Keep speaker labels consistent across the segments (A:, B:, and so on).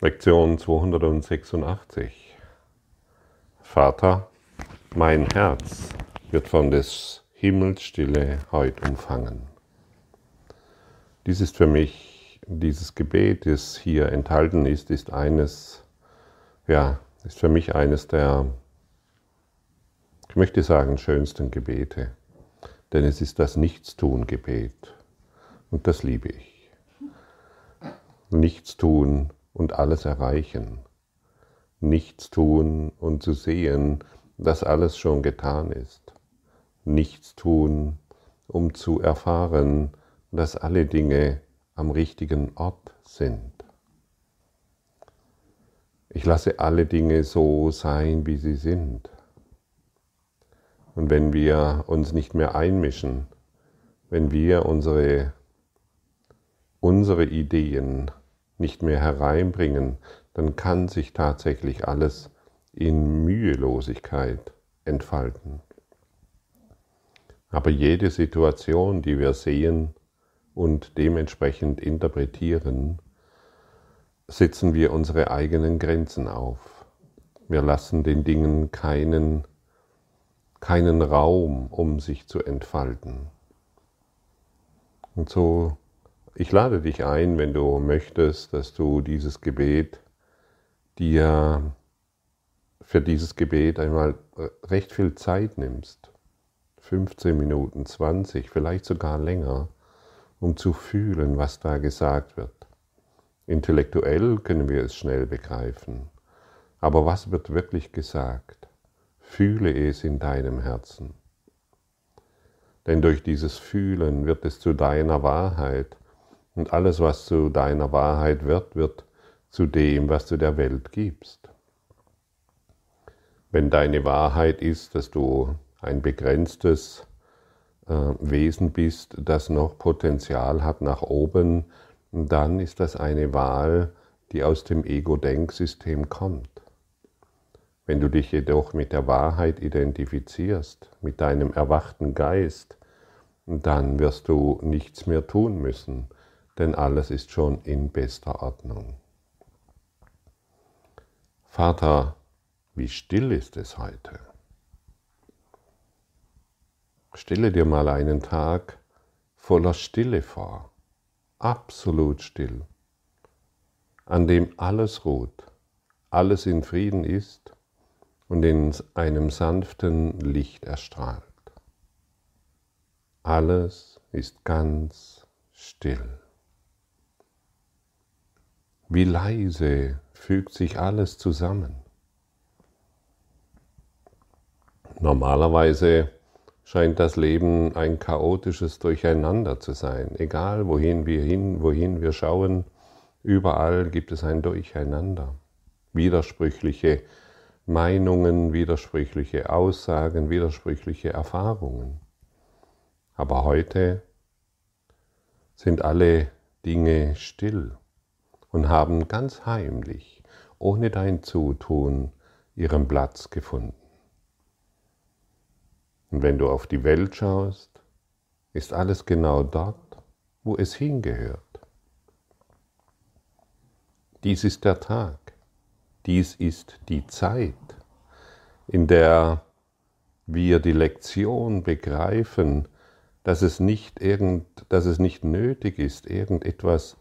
A: Lektion 286. Vater, mein Herz wird von des Himmels Stille heut umfangen. Dies ist für mich, dieses Gebet, das hier enthalten ist, ist eines, ja, ist für mich eines der, ich möchte sagen, schönsten Gebete. Denn es ist das Nichtstun-Gebet. Und das liebe ich. Nichtstun und alles erreichen. Nichts tun und zu sehen, dass alles schon getan ist. Nichts tun, um zu erfahren, dass alle Dinge am richtigen Ort sind. Ich lasse alle Dinge so sein, wie sie sind. Und wenn wir uns nicht mehr einmischen, wenn wir unsere, unsere Ideen nicht mehr hereinbringen, dann kann sich tatsächlich alles in Mühelosigkeit entfalten. Aber jede Situation, die wir sehen und dementsprechend interpretieren, setzen wir unsere eigenen Grenzen auf. Wir lassen den Dingen keinen, keinen Raum, um sich zu entfalten. Und so ich lade dich ein, wenn du möchtest, dass du dieses Gebet dir für dieses Gebet einmal recht viel Zeit nimmst. 15 Minuten, 20, vielleicht sogar länger, um zu fühlen, was da gesagt wird. Intellektuell können wir es schnell begreifen. Aber was wird wirklich gesagt? Fühle es in deinem Herzen. Denn durch dieses Fühlen wird es zu deiner Wahrheit und alles, was zu deiner Wahrheit wird, wird zu dem, was du der Welt gibst. Wenn deine Wahrheit ist, dass du ein begrenztes äh, Wesen bist, das noch Potenzial hat nach oben, dann ist das eine Wahl, die aus dem Ego-Denksystem kommt. Wenn du dich jedoch mit der Wahrheit identifizierst, mit deinem erwachten Geist, dann wirst du nichts mehr tun müssen, denn alles ist schon in bester Ordnung. Vater, wie still ist es heute? Stelle dir mal einen Tag voller Stille vor, absolut still, an dem alles ruht, alles in Frieden ist und in einem sanften Licht erstrahlt. Alles ist ganz still. Wie leise fügt sich alles zusammen. Normalerweise scheint das Leben ein chaotisches Durcheinander zu sein. Egal wohin wir hin, wohin wir schauen, überall gibt es ein Durcheinander. Widersprüchliche Meinungen, widersprüchliche Aussagen, widersprüchliche Erfahrungen. Aber heute sind alle Dinge still und haben ganz heimlich, ohne dein Zutun, ihren Platz gefunden. Und wenn du auf die Welt schaust, ist alles genau dort, wo es hingehört. Dies ist der Tag, dies ist die Zeit, in der wir die Lektion begreifen, dass es nicht, irgend, dass es nicht nötig ist, irgendetwas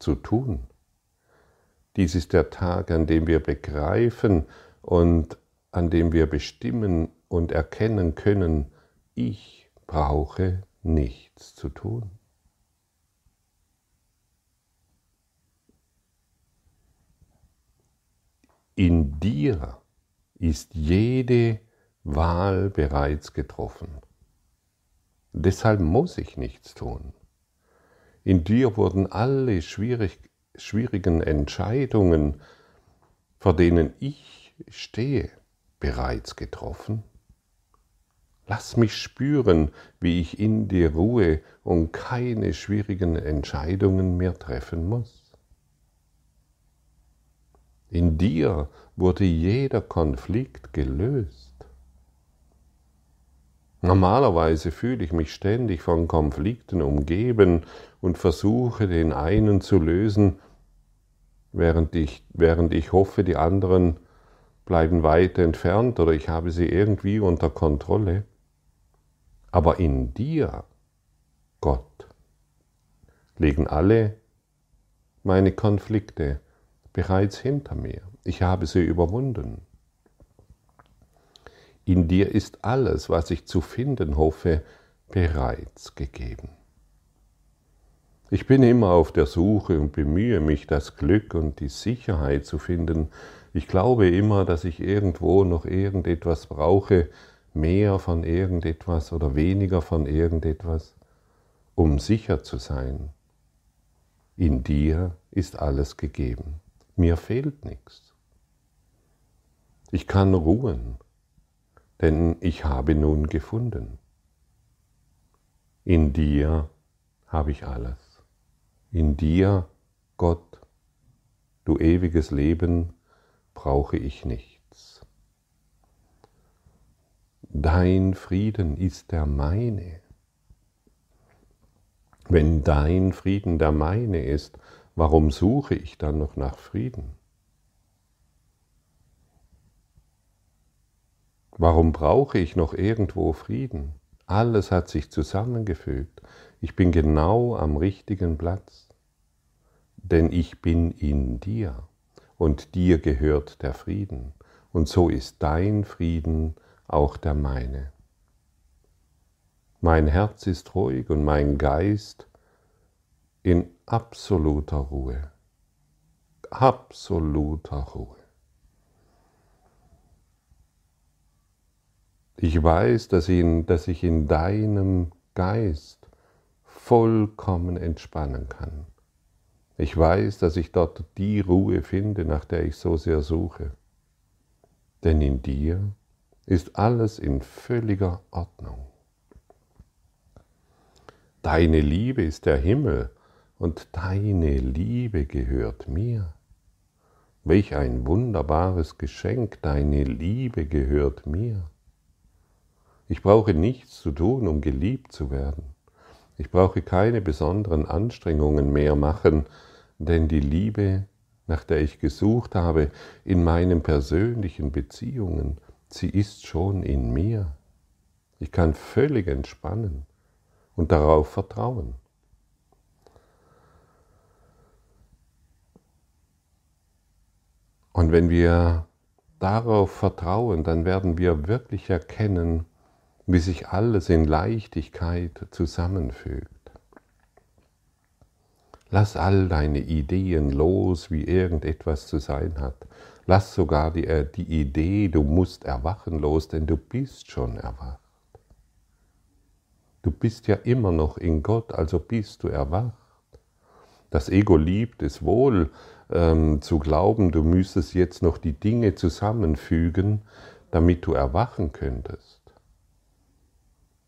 A: zu tun, dies ist der Tag, an dem wir begreifen und an dem wir bestimmen und erkennen können, ich brauche nichts zu tun. In dir ist jede Wahl bereits getroffen. Deshalb muss ich nichts tun. In dir wurden alle schwierig, schwierigen Entscheidungen, vor denen ich stehe, bereits getroffen? Lass mich spüren, wie ich in dir ruhe und keine schwierigen Entscheidungen mehr treffen muss. In dir wurde jeder Konflikt gelöst. Normalerweise fühle ich mich ständig von Konflikten umgeben und versuche den einen zu lösen, während ich, während ich hoffe, die anderen bleiben weit entfernt oder ich habe sie irgendwie unter Kontrolle. Aber in dir, Gott, liegen alle meine Konflikte bereits hinter mir. Ich habe sie überwunden. In dir ist alles, was ich zu finden hoffe, bereits gegeben. Ich bin immer auf der Suche und bemühe mich, das Glück und die Sicherheit zu finden. Ich glaube immer, dass ich irgendwo noch irgendetwas brauche, mehr von irgendetwas oder weniger von irgendetwas, um sicher zu sein. In dir ist alles gegeben. Mir fehlt nichts. Ich kann ruhen, denn ich habe nun gefunden. In dir habe ich alles in dir, Gott, du ewiges Leben, brauche ich nichts. Dein Frieden ist der meine. Wenn dein Frieden der meine ist, warum suche ich dann noch nach Frieden? Warum brauche ich noch irgendwo Frieden? Alles hat sich zusammengefügt. Ich bin genau am richtigen Platz, denn ich bin in dir und dir gehört der Frieden und so ist dein Frieden auch der meine. Mein Herz ist ruhig und mein Geist in absoluter Ruhe, absoluter Ruhe. Ich weiß, dass, in, dass ich in deinem Geist vollkommen entspannen kann. Ich weiß, dass ich dort die Ruhe finde, nach der ich so sehr suche. Denn in dir ist alles in völliger Ordnung. Deine Liebe ist der Himmel und deine Liebe gehört mir. Welch ein wunderbares Geschenk, deine Liebe gehört mir. Ich brauche nichts zu tun, um geliebt zu werden. Ich brauche keine besonderen Anstrengungen mehr machen, denn die Liebe, nach der ich gesucht habe in meinen persönlichen Beziehungen, sie ist schon in mir. Ich kann völlig entspannen und darauf vertrauen. Und wenn wir darauf vertrauen, dann werden wir wirklich erkennen, wie sich alles in Leichtigkeit zusammenfügt. Lass all deine Ideen los, wie irgendetwas zu sein hat. Lass sogar die, äh, die Idee, du musst erwachen los, denn du bist schon erwacht. Du bist ja immer noch in Gott, also bist du erwacht. Das Ego liebt es wohl ähm, zu glauben, du müsstest jetzt noch die Dinge zusammenfügen, damit du erwachen könntest.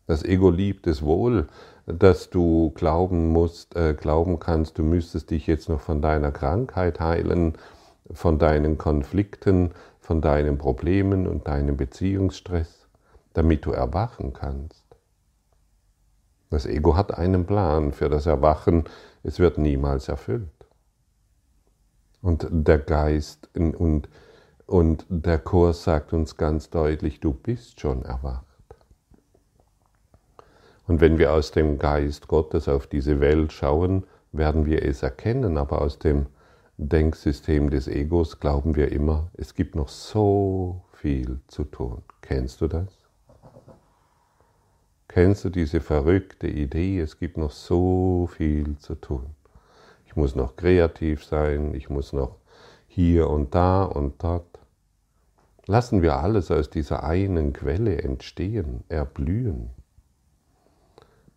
A: Das Ego liebt es wohl, dass du glauben musst, äh, glauben kannst, du müsstest dich jetzt noch von deiner Krankheit heilen, von deinen Konflikten, von deinen Problemen und deinem Beziehungsstress, damit du erwachen kannst. Das Ego hat einen Plan für das Erwachen, es wird niemals erfüllt. Und der Geist und, und der Kurs sagt uns ganz deutlich, du bist schon erwacht. Und wenn wir aus dem Geist Gottes auf diese Welt schauen, werden wir es erkennen, aber aus dem Denksystem des Egos glauben wir immer, es gibt noch so viel zu tun. Kennst du das? Kennst du diese verrückte Idee, es gibt noch so viel zu tun? Ich muss noch kreativ sein, ich muss noch hier und da und dort. Lassen wir alles aus dieser einen Quelle entstehen, erblühen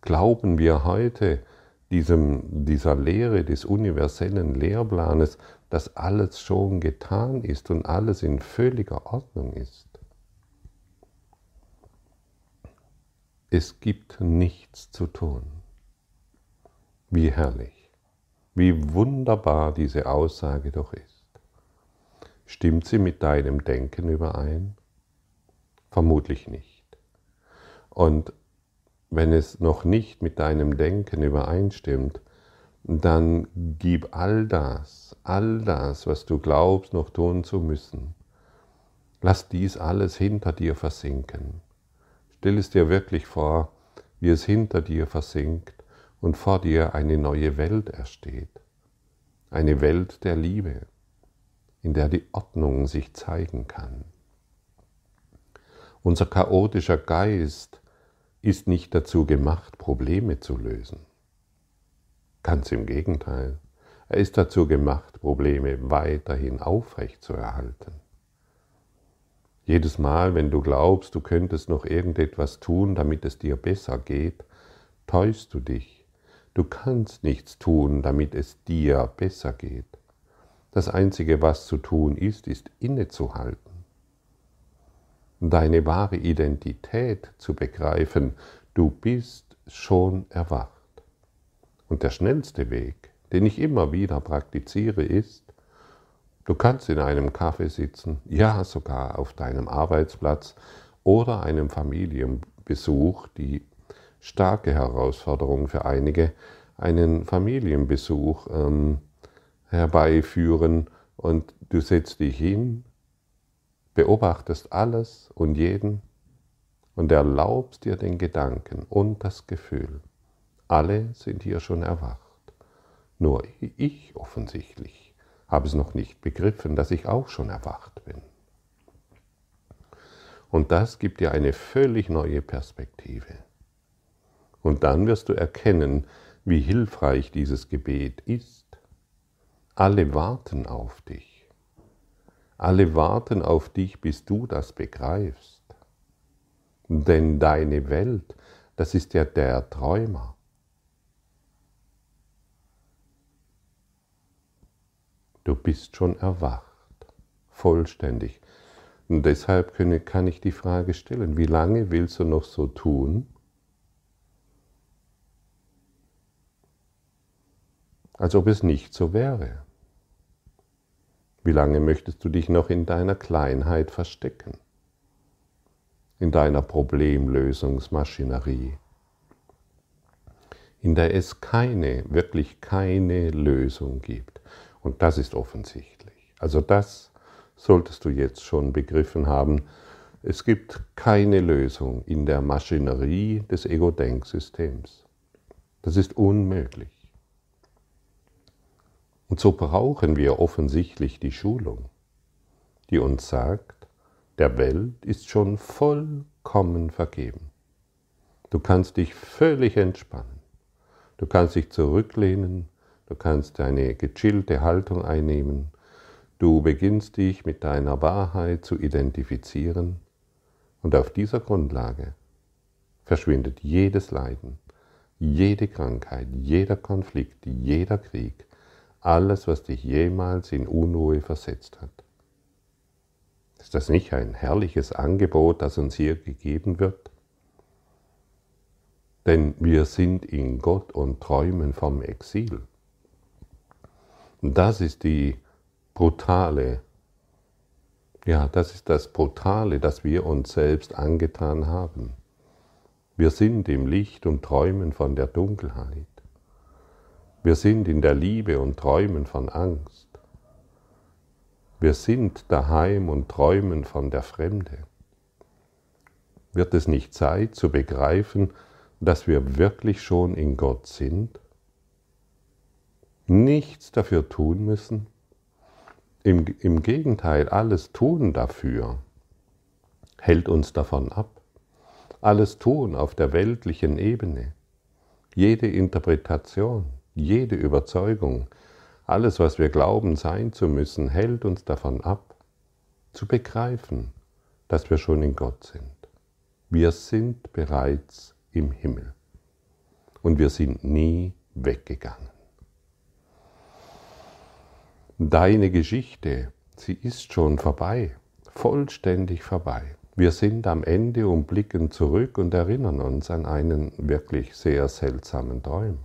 A: glauben wir heute diesem, dieser Lehre des universellen Lehrplanes, dass alles schon getan ist und alles in völliger Ordnung ist. Es gibt nichts zu tun. Wie herrlich, wie wunderbar diese Aussage doch ist. Stimmt sie mit deinem Denken überein? Vermutlich nicht. Und wenn es noch nicht mit deinem Denken übereinstimmt, dann gib all das, all das, was du glaubst noch tun zu müssen. Lass dies alles hinter dir versinken. Stell es dir wirklich vor, wie es hinter dir versinkt und vor dir eine neue Welt ersteht. Eine Welt der Liebe, in der die Ordnung sich zeigen kann. Unser chaotischer Geist ist nicht dazu gemacht, Probleme zu lösen. Ganz im Gegenteil. Er ist dazu gemacht, Probleme weiterhin aufrecht zu erhalten. Jedes Mal, wenn du glaubst, du könntest noch irgendetwas tun, damit es dir besser geht, täuschst du dich. Du kannst nichts tun, damit es dir besser geht. Das Einzige, was zu tun ist, ist innezuhalten. Deine wahre Identität zu begreifen, du bist schon erwacht. Und der schnellste Weg, den ich immer wieder praktiziere, ist, du kannst in einem Café sitzen, ja sogar auf deinem Arbeitsplatz oder einem Familienbesuch, die starke Herausforderung für einige, einen Familienbesuch ähm, herbeiführen und du setzt dich hin, beobachtest alles und jeden und erlaubst dir den Gedanken und das Gefühl. Alle sind hier schon erwacht. Nur ich offensichtlich habe es noch nicht begriffen, dass ich auch schon erwacht bin. Und das gibt dir eine völlig neue Perspektive. Und dann wirst du erkennen, wie hilfreich dieses Gebet ist. Alle warten auf dich. Alle warten auf dich, bis du das begreifst. Denn deine Welt, das ist ja der Träumer. Du bist schon erwacht, vollständig. Und deshalb kann ich die Frage stellen, wie lange willst du noch so tun, als ob es nicht so wäre? Wie lange möchtest du dich noch in deiner Kleinheit verstecken? In deiner Problemlösungsmaschinerie? In der es keine, wirklich keine Lösung gibt. Und das ist offensichtlich. Also das solltest du jetzt schon begriffen haben. Es gibt keine Lösung in der Maschinerie des Ego-Denksystems. Das ist unmöglich. Und so brauchen wir offensichtlich die Schulung, die uns sagt, der Welt ist schon vollkommen vergeben. Du kannst dich völlig entspannen. Du kannst dich zurücklehnen Du kannst eine gechillte Haltung einnehmen. Du beginnst dich mit deiner Wahrheit zu identifizieren und auf dieser Grundlage verschwindet jedes Leiden, jede Krankheit, jeder Konflikt, jeder Krieg, alles, was dich jemals in Unruhe versetzt hat. Ist das nicht ein herrliches Angebot, das uns hier gegeben wird? Denn wir sind in Gott und träumen vom Exil. Das ist die brutale, ja, das ist das Brutale, das wir uns selbst angetan haben. Wir sind im Licht und träumen von der Dunkelheit. Wir sind in der Liebe und träumen von Angst. Wir sind daheim und träumen von der Fremde. Wird es nicht Zeit zu begreifen, dass wir wirklich schon in Gott sind? nichts dafür tun müssen. Im, Im Gegenteil, alles tun dafür hält uns davon ab. Alles tun auf der weltlichen Ebene, jede Interpretation, jede Überzeugung, alles, was wir glauben sein zu müssen, hält uns davon ab, zu begreifen, dass wir schon in Gott sind. Wir sind bereits im Himmel und wir sind nie weggegangen. Deine Geschichte, sie ist schon vorbei, vollständig vorbei. Wir sind am Ende und blicken zurück und erinnern uns an einen wirklich sehr seltsamen Traum.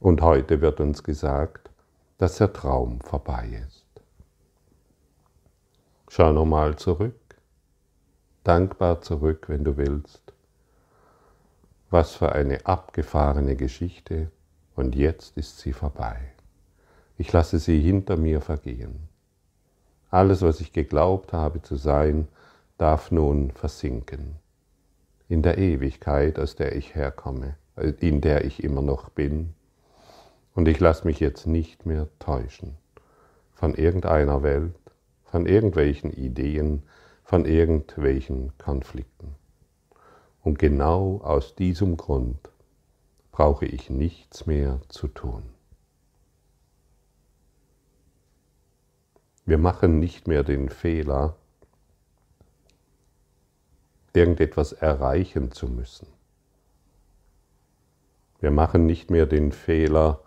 A: Und heute wird uns gesagt, dass der Traum vorbei ist. Schau nochmal zurück, dankbar zurück, wenn du willst. Was für eine abgefahrene Geschichte Und jetzt ist sie vorbei. Ich lasse sie hinter mir vergehen. Alles, was ich geglaubt habe zu sein, darf nun versinken. In der Ewigkeit, aus der ich herkomme, in der ich immer noch bin. Und ich lasse mich jetzt nicht mehr täuschen von irgendeiner Welt, von irgendwelchen Ideen, von irgendwelchen Konflikten. Und genau aus diesem Grund brauche ich nichts mehr zu tun. Wir machen nicht mehr den Fehler, irgendetwas erreichen zu müssen. Wir machen nicht mehr den Fehler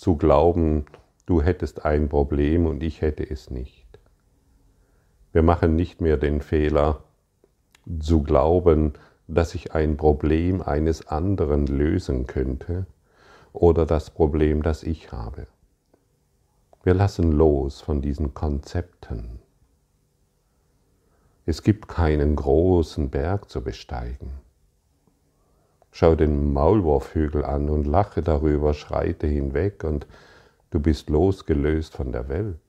A: zu glauben, du hättest ein Problem und ich hätte es nicht. Wir machen nicht mehr den Fehler zu glauben, dass ich ein Problem eines anderen lösen könnte oder das Problem, das ich habe. Wir lassen los von diesen Konzepten. Es gibt keinen großen Berg zu besteigen. Schau den Maulwurfhügel an und lache darüber, schreite hinweg und du bist losgelöst von der Welt.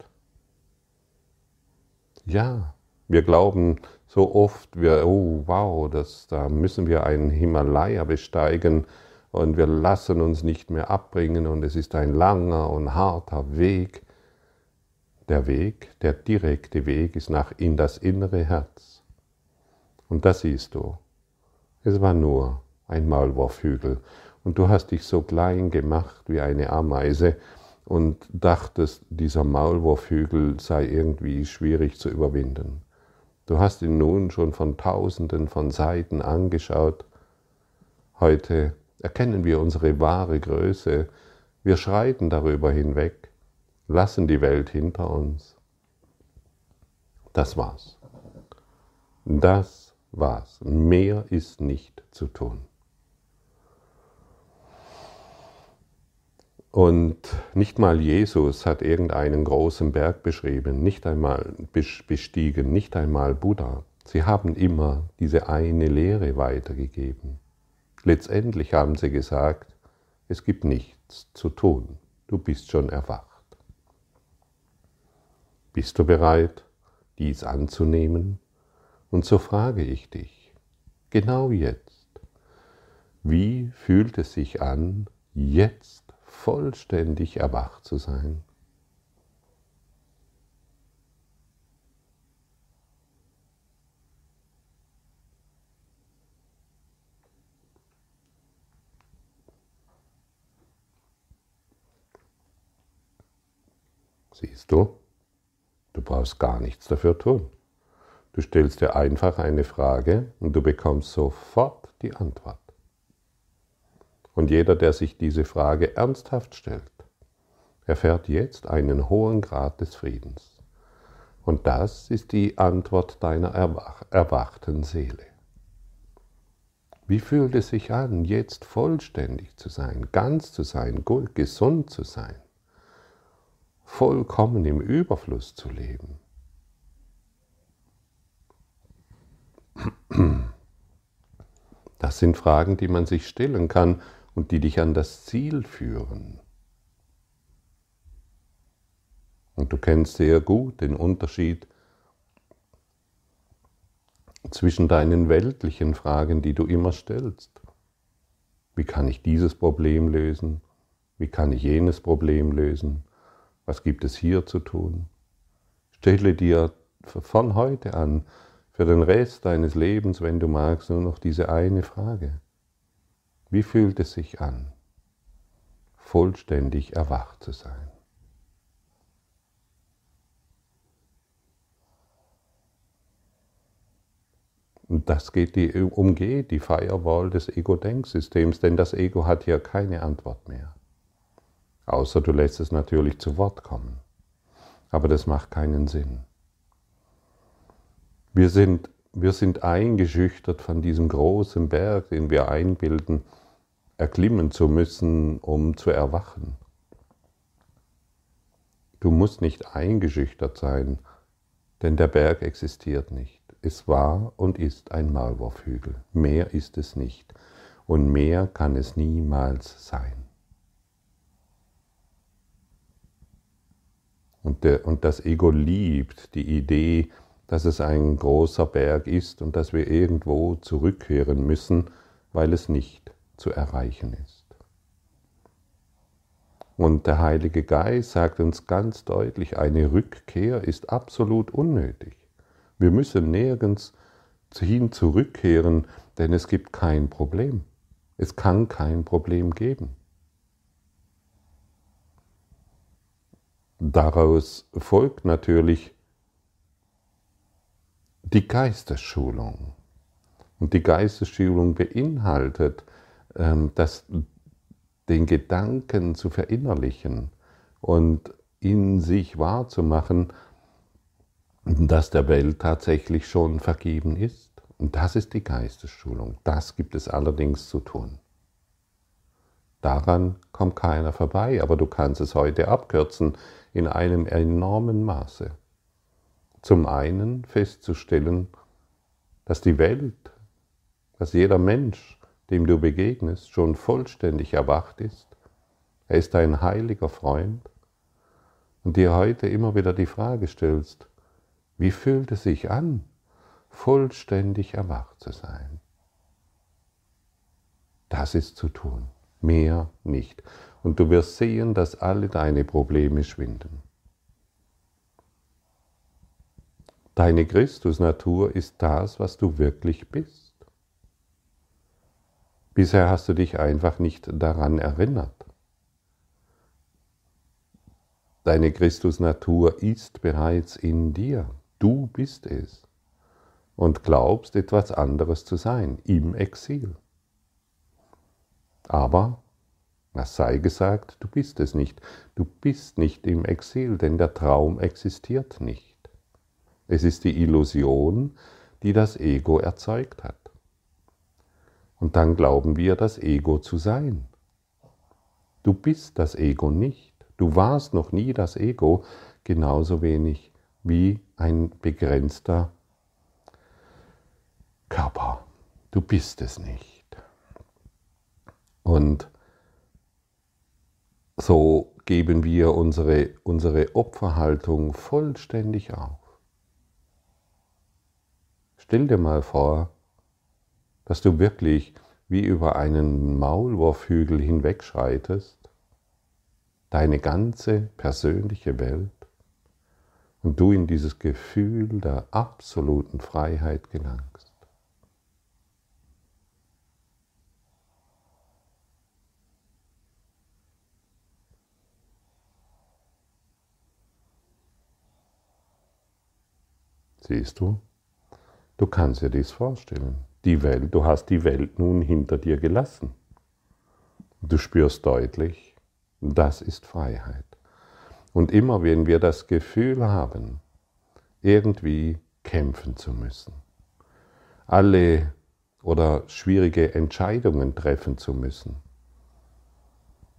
A: Ja, wir glauben so oft, wir, oh wow, das, da müssen wir einen Himalaya besteigen und wir lassen uns nicht mehr abbringen und es ist ein langer und harter Weg. Der Weg, der direkte Weg ist nach in das innere Herz. Und das siehst du. Es war nur ein Maulwurfhügel und du hast dich so klein gemacht wie eine Ameise und dachtest, dieser Maulwurfhügel sei irgendwie schwierig zu überwinden. Du hast ihn nun schon von tausenden von Seiten angeschaut. Heute erkennen wir unsere wahre Größe. Wir schreiten darüber hinweg, lassen die Welt hinter uns. Das war's. Das war's. Mehr ist nicht zu tun. Und nicht mal Jesus hat irgendeinen großen Berg beschrieben, nicht einmal bestiegen, nicht einmal Buddha. Sie haben immer diese eine Lehre weitergegeben. Letztendlich haben sie gesagt, es gibt nichts zu tun, du bist schon erwacht. Bist du bereit, dies anzunehmen? Und so frage ich dich, genau jetzt, wie fühlt es sich an, jetzt vollständig erwacht zu sein. Siehst du, du brauchst gar nichts dafür tun. Du stellst dir einfach eine Frage und du bekommst sofort die Antwort. Und jeder, der sich diese Frage ernsthaft stellt, erfährt jetzt einen hohen Grad des Friedens. Und das ist die Antwort deiner erwach erwachten Seele. Wie fühlt es sich an, jetzt vollständig zu sein, ganz zu sein, gesund zu sein, vollkommen im Überfluss zu leben? Das sind Fragen, die man sich stellen kann und die dich an das Ziel führen. Und du kennst sehr gut den Unterschied zwischen deinen weltlichen Fragen, die du immer stellst. Wie kann ich dieses Problem lösen? Wie kann ich jenes Problem lösen? Was gibt es hier zu tun? Stelle dir von heute an für den Rest deines Lebens, wenn du magst, nur noch diese eine Frage. Wie fühlt es sich an, vollständig erwacht zu sein? Und das geht die, umgeht die Firewall des Ego-Denksystems, denn das Ego hat hier keine Antwort mehr. Außer du lässt es natürlich zu Wort kommen. Aber das macht keinen Sinn. Wir sind, wir sind eingeschüchtert von diesem großen Berg, den wir einbilden, erklimmen zu müssen, um zu erwachen. Du musst nicht eingeschüchtert sein, denn der Berg existiert nicht. Es war und ist ein Malwurfhügel. Mehr ist es nicht. Und mehr kann es niemals sein. Und, der, und das Ego liebt die Idee, dass es ein großer Berg ist und dass wir irgendwo zurückkehren müssen, weil es nicht zu erreichen ist. Und der Heilige Geist sagt uns ganz deutlich, eine Rückkehr ist absolut unnötig. Wir müssen nirgends hin zurückkehren, denn es gibt kein Problem. Es kann kein Problem geben. Daraus folgt natürlich die Geistesschulung. Und die Geistesschulung beinhaltet, ähm, dass den Gedanken zu verinnerlichen und in sich wahrzumachen, dass der Welt tatsächlich schon vergeben ist. Und das ist die Geistesschulung. Das gibt es allerdings zu tun. Daran kommt keiner vorbei, aber du kannst es heute abkürzen in einem enormen Maße. Zum einen festzustellen, dass die Welt, dass jeder Mensch, dem du begegnest, schon vollständig erwacht ist. Er ist ein heiliger Freund und dir heute immer wieder die Frage stellst, wie fühlt es sich an, vollständig erwacht zu sein? Das ist zu tun, mehr nicht. Und du wirst sehen, dass alle deine Probleme schwinden. Deine Christusnatur ist das, was du wirklich bist. Bisher hast du dich einfach nicht daran erinnert. Deine Christusnatur ist bereits in dir. Du bist es und glaubst etwas anderes zu sein im Exil. Aber, was sei gesagt, du bist es nicht. Du bist nicht im Exil, denn der Traum existiert nicht. Es ist die Illusion, die das Ego erzeugt hat. Und dann glauben wir, das Ego zu sein. Du bist das Ego nicht. Du warst noch nie das Ego, genauso wenig wie ein begrenzter Körper. Du bist es nicht. Und so geben wir unsere, unsere Opferhaltung vollständig auf. Stell dir mal vor, dass du wirklich wie über einen Maulwurfhügel hinwegschreitest, deine ganze persönliche Welt, und du in dieses Gefühl der absoluten Freiheit gelangst. Siehst du? Du kannst dir dies vorstellen. Die Welt, du hast die Welt nun hinter dir gelassen. Du spürst deutlich, das ist Freiheit. Und immer wenn wir das Gefühl haben, irgendwie kämpfen zu müssen, alle oder schwierige Entscheidungen treffen zu müssen,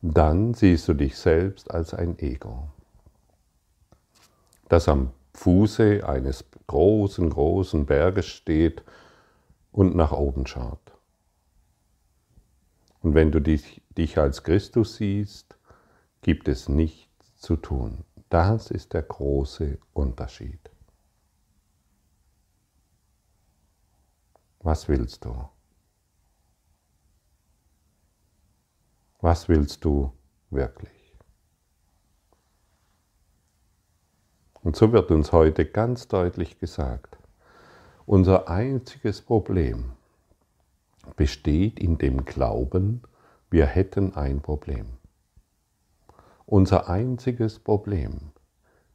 A: dann siehst du dich selbst als ein Ego, das am Fuße eines großen, großen Berges steht und nach oben schaut. Und wenn du dich, dich als Christus siehst, gibt es nichts zu tun. Das ist der große Unterschied. Was willst du? Was willst du wirklich? Und so wird uns heute ganz deutlich gesagt, unser einziges Problem besteht in dem Glauben, wir hätten ein Problem. Unser einziges Problem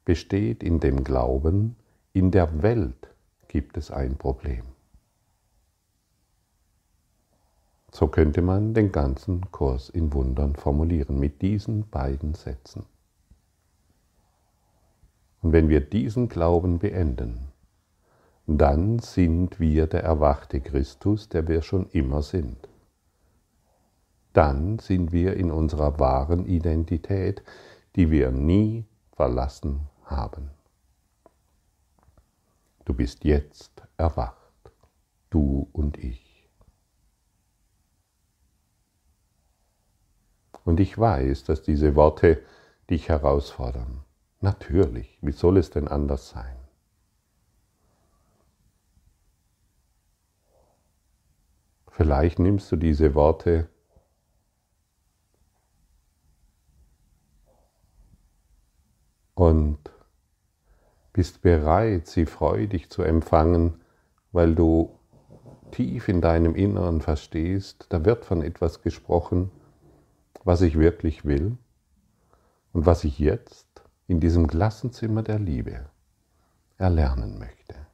A: besteht in dem Glauben, in der Welt gibt es ein Problem. So könnte man den ganzen Kurs in Wundern formulieren mit diesen beiden Sätzen. Und wenn wir diesen Glauben beenden, dann sind wir der erwachte Christus, der wir schon immer sind. Dann sind wir in unserer wahren Identität, die wir nie verlassen haben. Du bist jetzt erwacht, du und ich. Und ich weiß, dass diese Worte dich herausfordern. Natürlich, wie soll es denn anders sein? Vielleicht nimmst du diese Worte und bist bereit, sie freudig zu empfangen, weil du tief in deinem Inneren verstehst, da wird von etwas gesprochen, was ich wirklich will und was ich jetzt in diesem Klassenzimmer der Liebe erlernen möchte.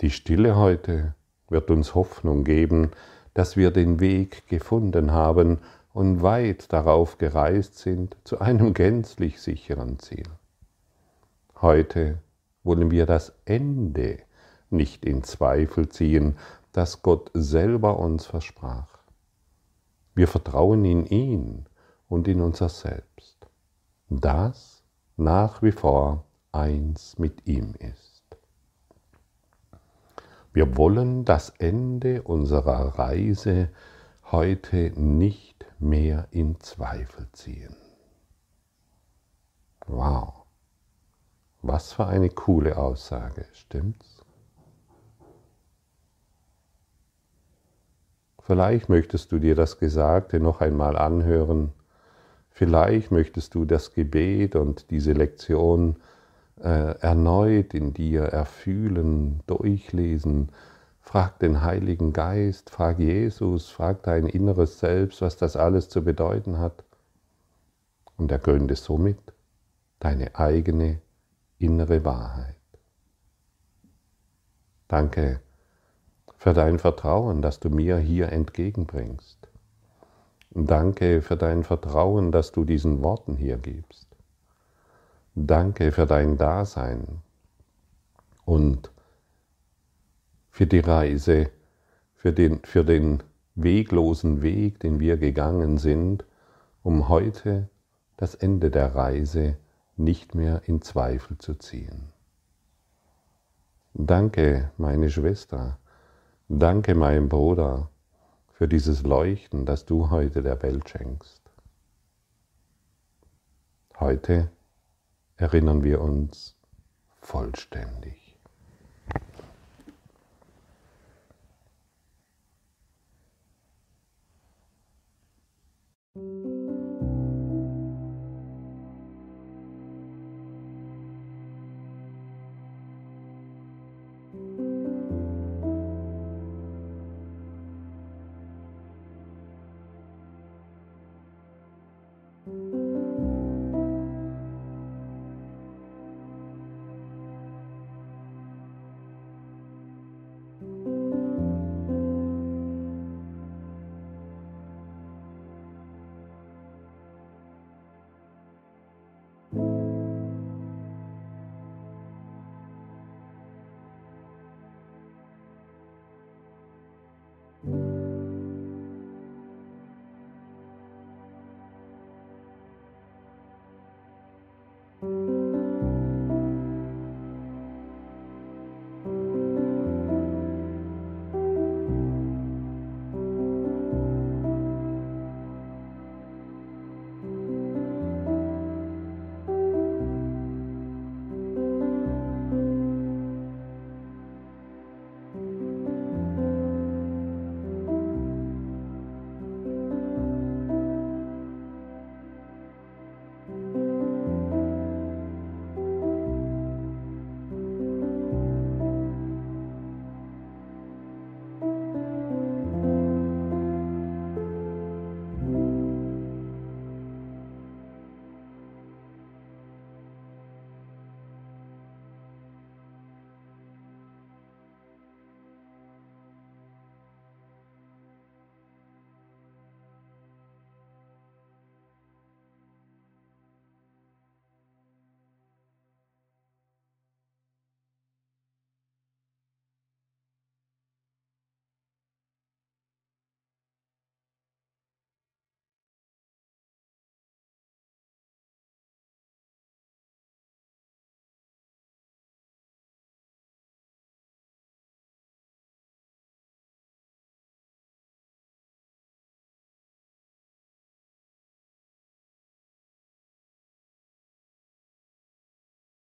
A: Die Stille heute wird uns Hoffnung geben, dass wir den Weg gefunden haben und weit darauf gereist sind zu einem gänzlich sicheren Ziel. Heute wollen wir das Ende nicht in Zweifel ziehen, das Gott selber uns versprach. Wir vertrauen in ihn und in unser Selbst, das nach wie vor eins mit ihm ist. Wir wollen das Ende unserer Reise heute nicht mehr in Zweifel ziehen. Wow, was für eine coole Aussage, stimmt's? Vielleicht möchtest du dir das Gesagte noch einmal anhören. Vielleicht möchtest du das Gebet und diese Lektion äh, erneut in dir erfühlen, durchlesen. Frag den Heiligen Geist, frag Jesus, frag dein inneres Selbst, was das alles zu bedeuten hat. Und ergründe somit deine eigene innere Wahrheit. Danke für dein Vertrauen, das du mir hier entgegenbringst. Danke für dein Vertrauen, das du diesen Worten hier gibst. Danke für dein Dasein und für die Reise, für den, für den weglosen Weg, den wir gegangen sind, um heute das Ende der Reise nicht mehr in Zweifel zu ziehen. Danke, meine Schwester, Danke, mein Bruder, für dieses Leuchten, das du heute der Welt schenkst. Heute erinnern wir uns vollständig.